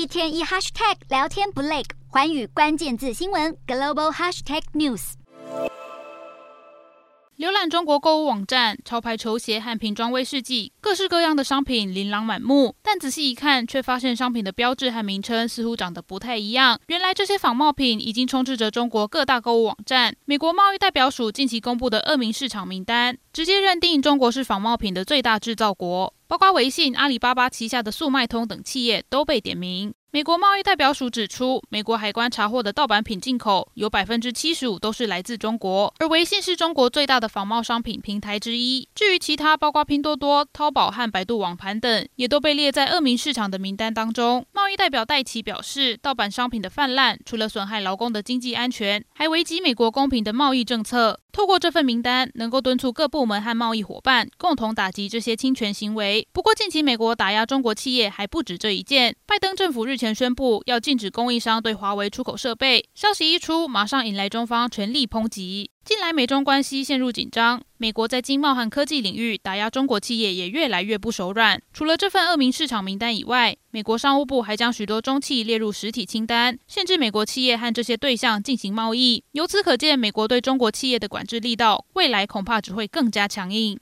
一天一 hashtag 聊天不累，环宇关键字新闻 global hashtag news。浏览中国购物网站，潮牌球鞋和瓶装威士忌，各式各样的商品琳琅满目。但仔细一看，却发现商品的标志和名称似乎长得不太一样。原来这些仿冒品已经充斥着中国各大购物网站。美国贸易代表署近期公布的恶名市场名单，直接认定中国是仿冒品的最大制造国，包括微信、阿里巴巴旗下的速卖通等企业都被点名。美国贸易代表署指出，美国海关查获的盗版品进口有百分之七十五都是来自中国，而微信是中国最大的仿冒商品平台之一。至于其他，包括拼多多、淘宝和百度网盘等，也都被列在恶名市场的名单当中。贸易代表戴琪表示，盗版商品的泛滥，除了损害劳工的经济安全，还危及美国公平的贸易政策。透过这份名单，能够敦促各部门和贸易伙伴共同打击这些侵权行为。不过，近期美国打压中国企业还不止这一件。拜登政府日前宣布要禁止供应商对华为出口设备，消息一出，马上引来中方全力抨击。近来美中关系陷入紧张，美国在经贸和科技领域打压中国企业也越来越不手软。除了这份恶名市场名单以外，美国商务部还将许多中企列入实体清单，限制美国企业和这些对象进行贸易。由此可见，美国对中国企业的管制力道，未来恐怕只会更加强硬。